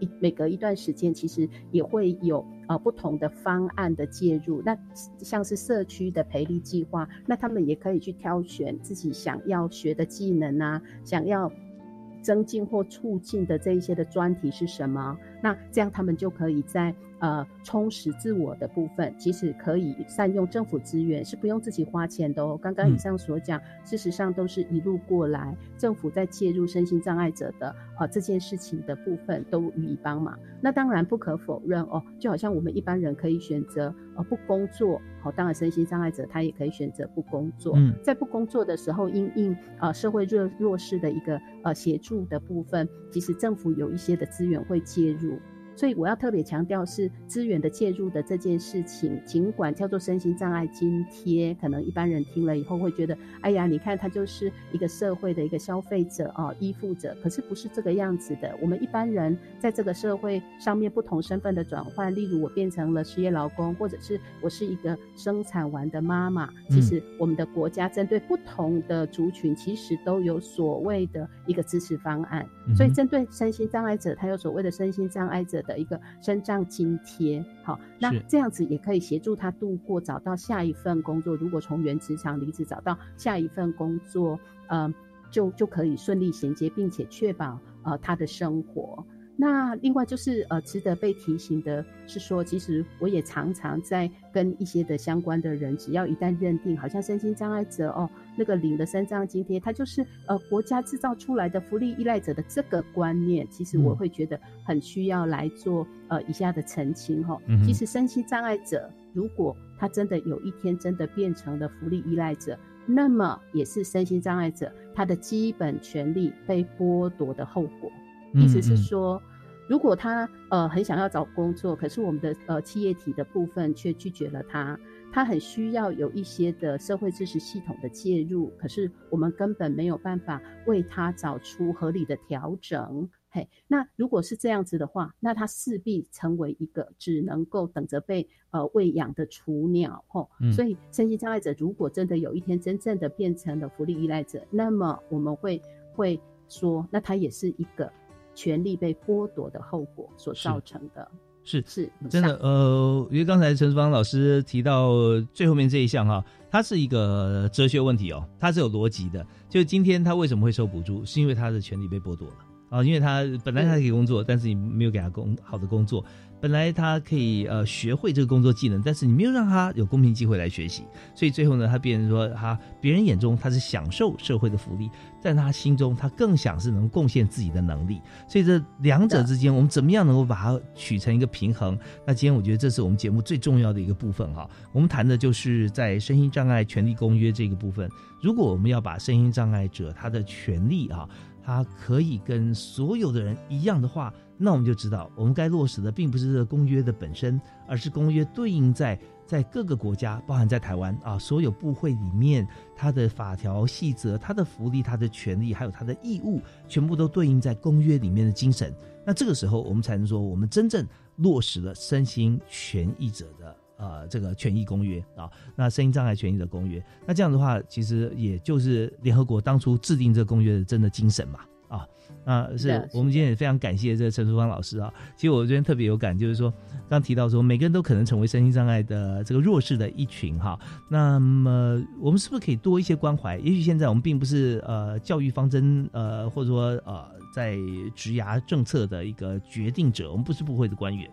一每隔一段时间，其实也会有呃不同的方案的介入。那像是社区的培力计划，那他们也可以去挑选自己想要学的技能啊，想要。增进或促进的这一些的专题是什么？那这样他们就可以在。呃，充实自我的部分，其实可以善用政府资源，是不用自己花钱的哦。刚刚以上所讲，事实上都是一路过来，政府在介入身心障碍者的呃这件事情的部分，都予以帮忙。那当然不可否认哦，就好像我们一般人可以选择呃不工作，好，当然身心障碍者他也可以选择不工作。嗯，在不工作的时候，因应呃社会弱弱势的一个呃协助的部分，其实政府有一些的资源会介入。所以我要特别强调是资源的介入的这件事情，尽管叫做身心障碍津贴，可能一般人听了以后会觉得，哎呀，你看他就是一个社会的一个消费者哦，依附者，可是不是这个样子的。我们一般人在这个社会上面不同身份的转换，例如我变成了失业劳工，或者是我是一个生产完的妈妈，其实我们的国家针对不同的族群，其实都有所谓的一个支持方案。所以针对身心障碍者，他有所谓的身心障碍者的。一个身障津贴，好，那这样子也可以协助他度过找到下一份工作。如果从原职场离职，找到下一份工作，呃，就就可以顺利衔接，并且确保呃他的生活。那另外就是呃，值得被提醒的是说，其实我也常常在跟一些的相关的人，只要一旦认定好像身心障碍者哦，那个领的三障津贴，它就是呃国家制造出来的福利依赖者的这个观念，其实我会觉得很需要来做呃以下的澄清哈。其实身心障碍者如果他真的有一天真的变成了福利依赖者，那么也是身心障碍者他的基本权利被剥夺的后果。意思是说，如果他呃很想要找工作，可是我们的呃企业体的部分却拒绝了他，他很需要有一些的社会支持系统的介入，可是我们根本没有办法为他找出合理的调整。嘿，那如果是这样子的话，那他势必成为一个只能够等着被呃喂养的雏鸟。吼，所以身心障碍者如果真的有一天真正的变成了福利依赖者，那么我们会会说，那他也是一个。权利被剥夺的后果所造成的，
是
是
真的。呃，因为刚才陈淑芳老师提到最后面这一项哈，它是一个哲学问题哦，它是有逻辑的。就今天他为什么会受补助，是因为他的权利被剥夺了啊，因为他本来他可以工作，但是你没有给他工好的工作。本来他可以呃学会这个工作技能，但是你没有让他有公平机会来学习，所以最后呢，他变成说他别人眼中他是享受社会的福利，在他心中他更想是能贡献自己的能力，所以这两者之间我们怎么样能够把它取成一个平衡？那今天我觉得这是我们节目最重要的一个部分哈，我们谈的就是在身心障碍权利公约这个部分，如果我们要把身心障碍者他的权利啊，他可以跟所有的人一样的话。那我们就知道，我们该落实的并不是这个公约的本身，而是公约对应在在各个国家，包含在台湾啊，所有部会里面，它的法条细则、它的福利、它的权利，还有它的义务，全部都对应在公约里面的精神。那这个时候，我们才能说，我们真正落实了身心权益者的呃这个权益公约啊，那身心障碍权益的公约。那这样的话，其实也就是联合国当初制定这个公约的真的精神嘛。啊，那是我们今天也非常感谢这个陈淑芳老师啊。其实我这边特别有感，就是说刚提到说每个人都可能成为身心障碍的这个弱势的一群哈。那么我们是不是可以多一些关怀？也许现在我们并不是呃教育方针呃或者说呃在职涯政策的一个决定者，我们不是部会的官员，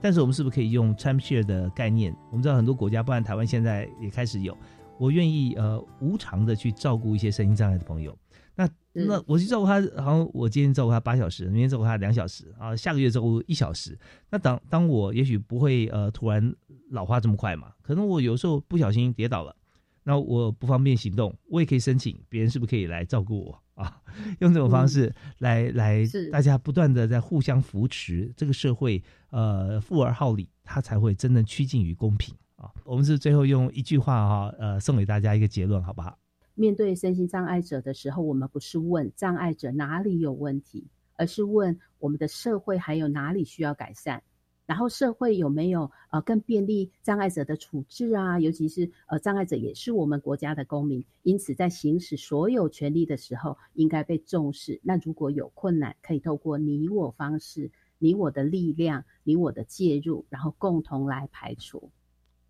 但是我们是不是可以用 time share 的概念？我们知道很多国家，包含台湾现在也开始有，我愿意呃无偿的去照顾一些身心障碍的朋友。那那我去照顾他，好像我今天照顾他八小时，明天照顾他两小时啊，下个月照顾一小时。那当当我也许不会呃突然老化这么快嘛，可能我有时候不小心跌倒了，那我不方便行动，我也可以申请别人是不是可以来照顾我啊？用这种方式来来，大家不断的在互相扶持，这个社会呃富而好礼，它才会真正趋近于公平啊。我们是最后用一句话哈呃送给大家一个结论，好不好？
面对身心障碍者的时候，我们不是问障碍者哪里有问题，而是问我们的社会还有哪里需要改善，然后社会有没有呃更便利障碍者的处置啊？尤其是呃障碍者也是我们国家的公民，因此在行使所有权利的时候应该被重视。那如果有困难，可以透过你我方式、你我的力量、你我的介入，然后共同来排除。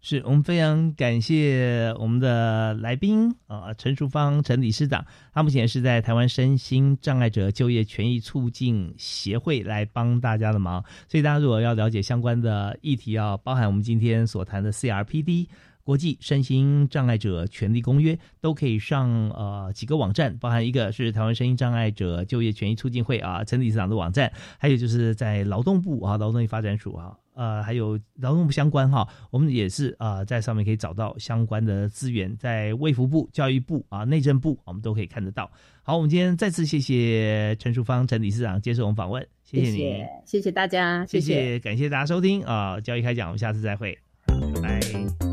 是我们非常感谢我们的来宾啊，陈淑芳陈理事长，他目前是在台湾身心障碍者就业权益促进协会来帮大家的忙，所以大家如果要了解相关的议题要，包含我们今天所谈的 CRPD 国际身心障碍者权利公约，都可以上呃几个网站，包含一个是台湾身心障碍者就业权益促进会啊陈理事长的网站，还有就是在劳动部啊劳动力发展署啊。呃，还有劳动部相关哈，我们也是啊，在上面可以找到相关的资源，在卫福部、教育部啊、内政部，我们都可以看得到。好，我们今天再次谢谢陈淑芳陈理事长接受我们访问。谢
谢
你，
谢谢大家，
谢谢，感谢大家收听啊！教育开讲，我们下次再会，拜拜。